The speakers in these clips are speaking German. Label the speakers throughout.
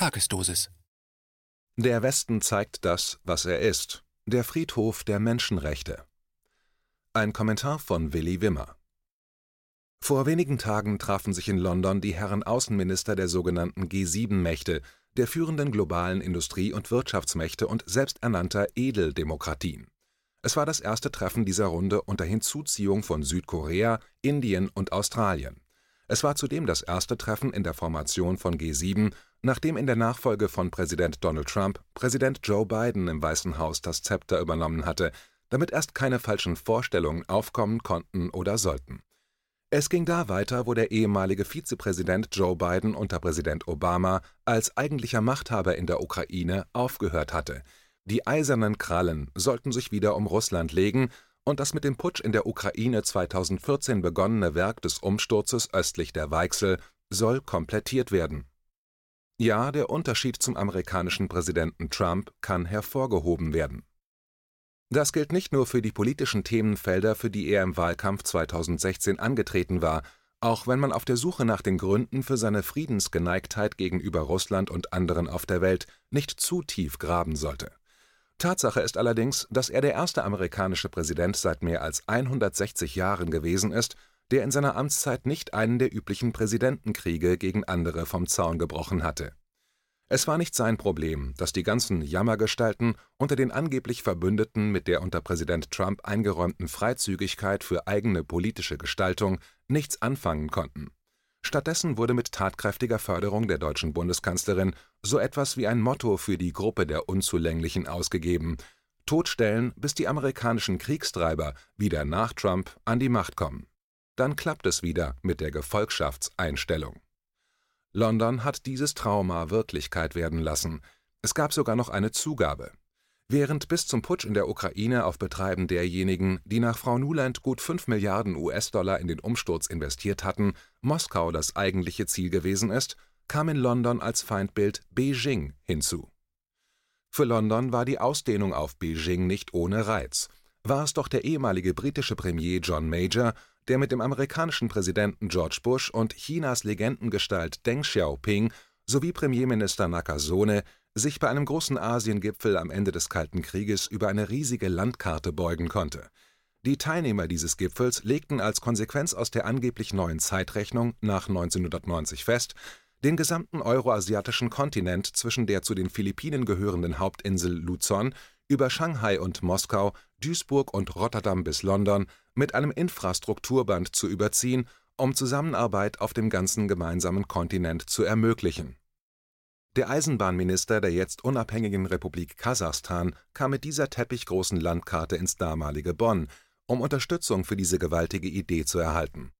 Speaker 1: Tagesdosis.
Speaker 2: Der Westen zeigt das, was er ist. Der Friedhof der Menschenrechte. Ein Kommentar von Willi Wimmer. Vor wenigen Tagen trafen sich in London die Herren Außenminister der sogenannten G7-Mächte, der führenden globalen Industrie- und Wirtschaftsmächte und selbsternannter Edeldemokratien. Es war das erste Treffen dieser Runde unter Hinzuziehung von Südkorea, Indien und Australien. Es war zudem das erste Treffen in der Formation von G7, nachdem in der Nachfolge von Präsident Donald Trump Präsident Joe Biden im Weißen Haus das Zepter übernommen hatte, damit erst keine falschen Vorstellungen aufkommen konnten oder sollten. Es ging da weiter, wo der ehemalige Vizepräsident Joe Biden unter Präsident Obama als eigentlicher Machthaber in der Ukraine aufgehört hatte. Die eisernen Krallen sollten sich wieder um Russland legen und das mit dem Putsch in der Ukraine 2014 begonnene Werk des Umsturzes östlich der Weichsel soll komplettiert werden. Ja, der Unterschied zum amerikanischen Präsidenten Trump kann hervorgehoben werden. Das gilt nicht nur für die politischen Themenfelder, für die er im Wahlkampf 2016 angetreten war, auch wenn man auf der Suche nach den Gründen für seine Friedensgeneigtheit gegenüber Russland und anderen auf der Welt nicht zu tief graben sollte. Tatsache ist allerdings, dass er der erste amerikanische Präsident seit mehr als 160 Jahren gewesen ist, der in seiner Amtszeit nicht einen der üblichen Präsidentenkriege gegen andere vom Zaun gebrochen hatte es war nicht sein Problem, dass die ganzen Jammergestalten unter den angeblich Verbündeten mit der unter Präsident Trump eingeräumten Freizügigkeit für eigene politische Gestaltung nichts anfangen konnten. Stattdessen wurde mit tatkräftiger Förderung der deutschen Bundeskanzlerin so etwas wie ein Motto für die Gruppe der Unzulänglichen ausgegeben: Totstellen, bis die amerikanischen Kriegstreiber wieder nach Trump an die Macht kommen. Dann klappt es wieder mit der Gefolgschaftseinstellung London hat dieses Trauma Wirklichkeit werden lassen. Es gab sogar noch eine Zugabe. Während bis zum Putsch in der Ukraine auf Betreiben derjenigen, die nach Frau Nuland gut 5 Milliarden US-Dollar in den Umsturz investiert hatten, Moskau das eigentliche Ziel gewesen ist, kam in London als Feindbild Beijing hinzu. Für London war die Ausdehnung auf Beijing nicht ohne Reiz. War es doch der ehemalige britische Premier John Major, der mit dem amerikanischen Präsidenten George Bush und Chinas Legendengestalt Deng Xiaoping sowie Premierminister Nakasone sich bei einem großen Asiengipfel am Ende des Kalten Krieges über eine riesige Landkarte beugen konnte. Die Teilnehmer dieses Gipfels legten als Konsequenz aus der angeblich neuen Zeitrechnung nach 1990 fest, den gesamten euroasiatischen Kontinent zwischen der zu den Philippinen gehörenden Hauptinsel Luzon über Shanghai und Moskau, Duisburg und Rotterdam bis London mit einem Infrastrukturband zu überziehen, um Zusammenarbeit auf dem ganzen gemeinsamen Kontinent zu ermöglichen. Der Eisenbahnminister der jetzt unabhängigen Republik Kasachstan kam mit dieser teppichgroßen Landkarte ins damalige Bonn, um Unterstützung für diese gewaltige Idee zu erhalten.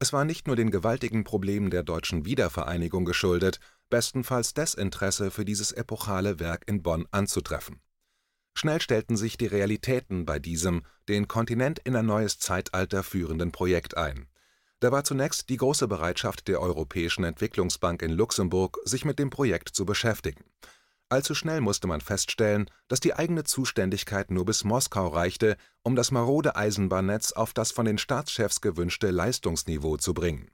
Speaker 2: Es war nicht nur den gewaltigen Problemen der deutschen Wiedervereinigung geschuldet, bestenfalls Desinteresse für dieses epochale Werk in Bonn anzutreffen Schnell stellten sich die Realitäten bei diesem den Kontinent in ein neues Zeitalter führenden Projekt ein. Da war zunächst die große Bereitschaft der Europäischen Entwicklungsbank in Luxemburg, sich mit dem Projekt zu beschäftigen. Allzu schnell musste man feststellen, dass die eigene Zuständigkeit nur bis Moskau reichte, um das marode Eisenbahnnetz auf das von den Staatschefs gewünschte Leistungsniveau zu bringen.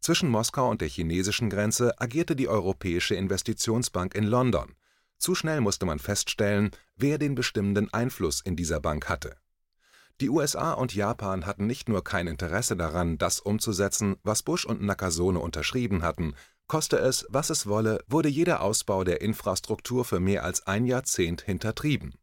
Speaker 2: Zwischen Moskau und der chinesischen Grenze agierte die Europäische Investitionsbank in London, zu schnell musste man feststellen, wer den bestimmenden Einfluss in dieser Bank hatte. Die USA und Japan hatten nicht nur kein Interesse daran, das umzusetzen, was Bush und Nakasone unterschrieben hatten, koste es, was es wolle, wurde jeder Ausbau der Infrastruktur für mehr als ein Jahrzehnt hintertrieben.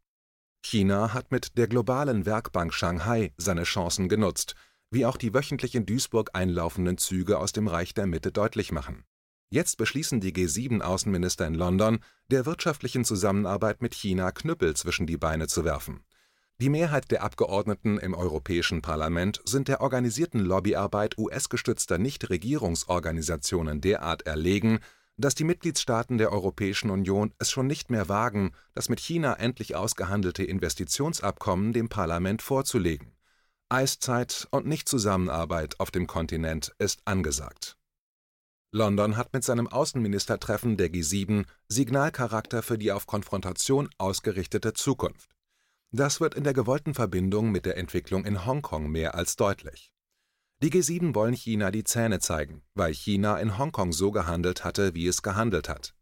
Speaker 2: China hat mit der globalen Werkbank Shanghai seine Chancen genutzt, wie auch die wöchentlich in Duisburg einlaufenden Züge aus dem Reich der Mitte deutlich machen. Jetzt beschließen die G7-Außenminister in London, der wirtschaftlichen Zusammenarbeit mit China Knüppel zwischen die Beine zu werfen. Die Mehrheit der Abgeordneten im Europäischen Parlament sind der organisierten Lobbyarbeit US-gestützter Nichtregierungsorganisationen derart erlegen, dass die Mitgliedstaaten der Europäischen Union es schon nicht mehr wagen, das mit China endlich ausgehandelte Investitionsabkommen dem Parlament vorzulegen. Eiszeit und Nichtzusammenarbeit auf dem Kontinent ist angesagt London hat mit seinem Außenministertreffen der G7 Signalcharakter für die auf Konfrontation ausgerichtete Zukunft. Das wird in der gewollten Verbindung mit der Entwicklung in Hongkong mehr als deutlich. Die G7 wollen China die Zähne zeigen, weil China in Hongkong so gehandelt hatte, wie es gehandelt hat.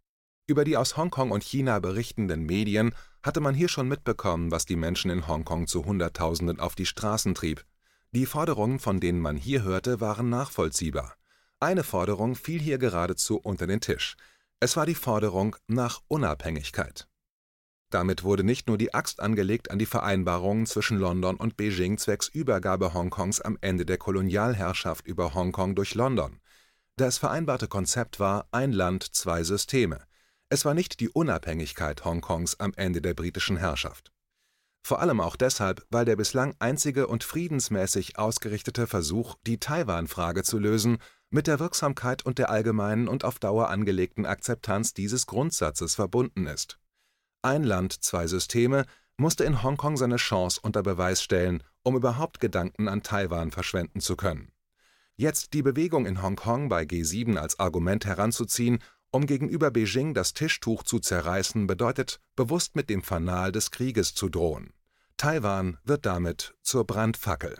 Speaker 2: Über die aus Hongkong und China berichtenden Medien hatte man hier schon mitbekommen, was die Menschen in Hongkong zu Hunderttausenden auf die Straßen trieb. Die Forderungen, von denen man hier hörte, waren nachvollziehbar. Eine Forderung fiel hier geradezu unter den Tisch. Es war die Forderung nach Unabhängigkeit. Damit wurde nicht nur die Axt angelegt an die Vereinbarungen zwischen London und Beijing zwecks Übergabe Hongkongs am Ende der Kolonialherrschaft über Hongkong durch London. Das vereinbarte Konzept war ein Land, zwei Systeme. Es war nicht die Unabhängigkeit Hongkongs am Ende der britischen Herrschaft. Vor allem auch deshalb, weil der bislang einzige und friedensmäßig ausgerichtete Versuch, die Taiwan-Frage zu lösen, mit der Wirksamkeit und der allgemeinen und auf Dauer angelegten Akzeptanz dieses Grundsatzes verbunden ist. Ein Land, zwei Systeme musste in Hongkong seine Chance unter Beweis stellen, um überhaupt Gedanken an Taiwan verschwenden zu können. Jetzt die Bewegung in Hongkong bei G7 als Argument heranzuziehen, um gegenüber Beijing das Tischtuch zu zerreißen, bedeutet, bewusst mit dem Fanal des Krieges zu drohen. Taiwan wird damit zur Brandfackel.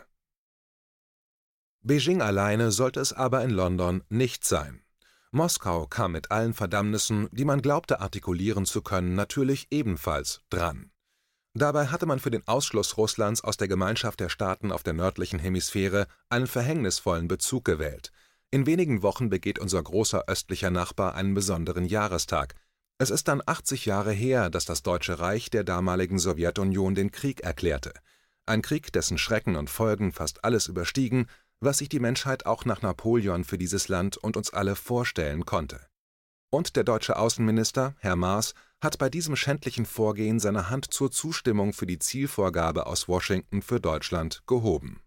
Speaker 2: Beijing alleine sollte es aber in London nicht sein. Moskau kam mit allen Verdammnissen, die man glaubte artikulieren zu können, natürlich ebenfalls dran. Dabei hatte man für den Ausschluss Russlands aus der Gemeinschaft der Staaten auf der nördlichen Hemisphäre einen verhängnisvollen Bezug gewählt. In wenigen Wochen begeht unser großer östlicher Nachbar einen besonderen Jahrestag. Es ist dann 80 Jahre her, dass das Deutsche Reich der damaligen Sowjetunion den Krieg erklärte. Ein Krieg, dessen Schrecken und Folgen fast alles überstiegen, was sich die Menschheit auch nach Napoleon für dieses Land und uns alle vorstellen konnte. Und der deutsche Außenminister, Herr Maas, hat bei diesem schändlichen Vorgehen seine Hand zur Zustimmung für die Zielvorgabe aus Washington für Deutschland gehoben.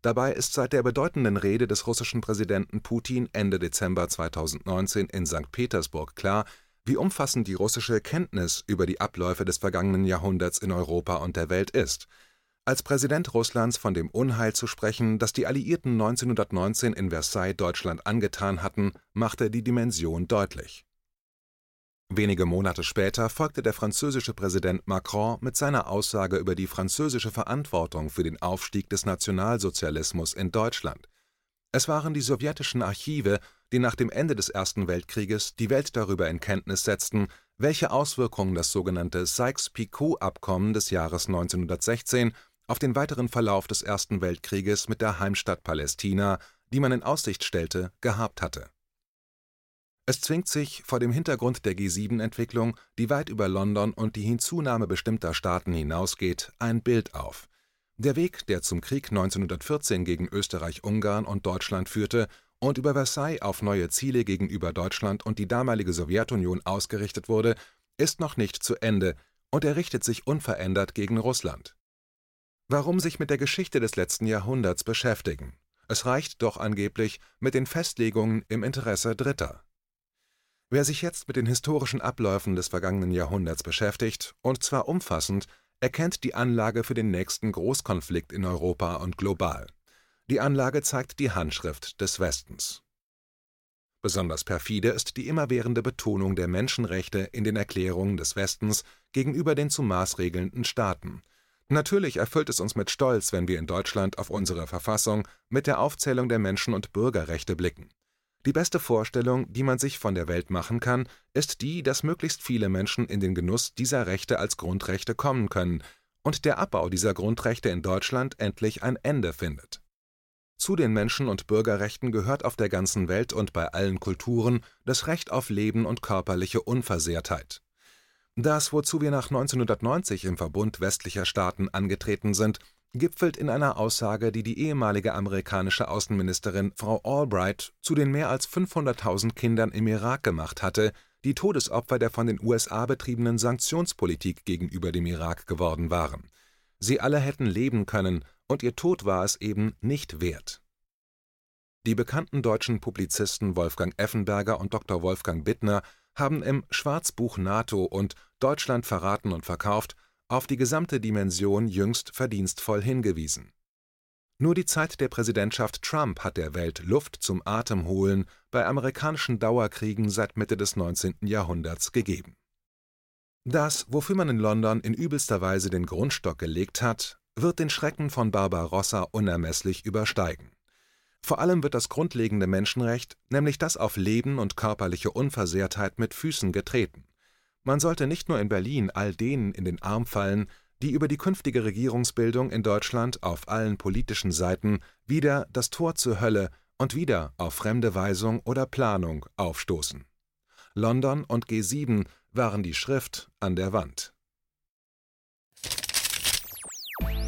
Speaker 2: Dabei ist seit der bedeutenden Rede des russischen Präsidenten Putin Ende Dezember 2019 in St. Petersburg klar, wie umfassend die russische Kenntnis über die Abläufe des vergangenen Jahrhunderts in Europa und der Welt ist – als Präsident Russlands von dem Unheil zu sprechen, das die Alliierten 1919 in Versailles Deutschland angetan hatten, machte die Dimension deutlich. Wenige Monate später folgte der französische Präsident Macron mit seiner Aussage über die französische Verantwortung für den Aufstieg des Nationalsozialismus in Deutschland. Es waren die sowjetischen Archive, die nach dem Ende des Ersten Weltkrieges die Welt darüber in Kenntnis setzten, welche Auswirkungen das sogenannte Sykes-Picot-Abkommen des Jahres 1916 auf den weiteren Verlauf des Ersten Weltkrieges mit der Heimstatt Palästina, die man in Aussicht stellte, gehabt hatte. Es zwingt sich vor dem Hintergrund der G7-Entwicklung, die weit über London und die Hinzunahme bestimmter Staaten hinausgeht, ein Bild auf. Der Weg, der zum Krieg 1914 gegen Österreich-Ungarn und Deutschland führte und über Versailles auf neue Ziele gegenüber Deutschland und die damalige Sowjetunion ausgerichtet wurde, ist noch nicht zu Ende und er richtet sich unverändert gegen Russland. Warum sich mit der Geschichte des letzten Jahrhunderts beschäftigen? Es reicht doch angeblich mit den Festlegungen im Interesse Dritter. Wer sich jetzt mit den historischen Abläufen des vergangenen Jahrhunderts beschäftigt, und zwar umfassend, erkennt die Anlage für den nächsten Großkonflikt in Europa und global. Die Anlage zeigt die Handschrift des Westens. Besonders perfide ist die immerwährende Betonung der Menschenrechte in den Erklärungen des Westens gegenüber den zu maßregelnden Staaten – Natürlich erfüllt es uns mit Stolz, wenn wir in Deutschland auf unsere Verfassung mit der Aufzählung der Menschen und Bürgerrechte blicken. Die beste Vorstellung, die man sich von der Welt machen kann, ist die, dass möglichst viele Menschen in den Genuss dieser Rechte als Grundrechte kommen können und der Abbau dieser Grundrechte in Deutschland endlich ein Ende findet. Zu den Menschen und Bürgerrechten gehört auf der ganzen Welt und bei allen Kulturen das Recht auf Leben und körperliche Unversehrtheit. Das, wozu wir nach 1990 im Verbund westlicher Staaten angetreten sind, gipfelt in einer Aussage, die die ehemalige amerikanische Außenministerin Frau Albright zu den mehr als 500.000 Kindern im Irak gemacht hatte, die Todesopfer der von den USA betriebenen Sanktionspolitik gegenüber dem Irak geworden waren. Sie alle hätten leben können, und ihr Tod war es eben nicht wert. Die bekannten deutschen Publizisten Wolfgang Effenberger und Dr. Wolfgang Bittner haben im Schwarzbuch NATO und Deutschland verraten und verkauft auf die gesamte Dimension jüngst verdienstvoll hingewiesen. Nur die Zeit der Präsidentschaft Trump hat der Welt Luft zum Atemholen bei amerikanischen Dauerkriegen seit Mitte des 19. Jahrhunderts gegeben. Das, wofür man in London in übelster Weise den Grundstock gelegt hat, wird den Schrecken von Barbarossa unermesslich übersteigen. Vor allem wird das grundlegende Menschenrecht, nämlich das auf Leben und körperliche Unversehrtheit, mit Füßen getreten. Man sollte nicht nur in Berlin all denen in den Arm fallen, die über die künftige Regierungsbildung in Deutschland auf allen politischen Seiten wieder das Tor zur Hölle und wieder auf fremde Weisung oder Planung aufstoßen. London und G7 waren die Schrift an der Wand.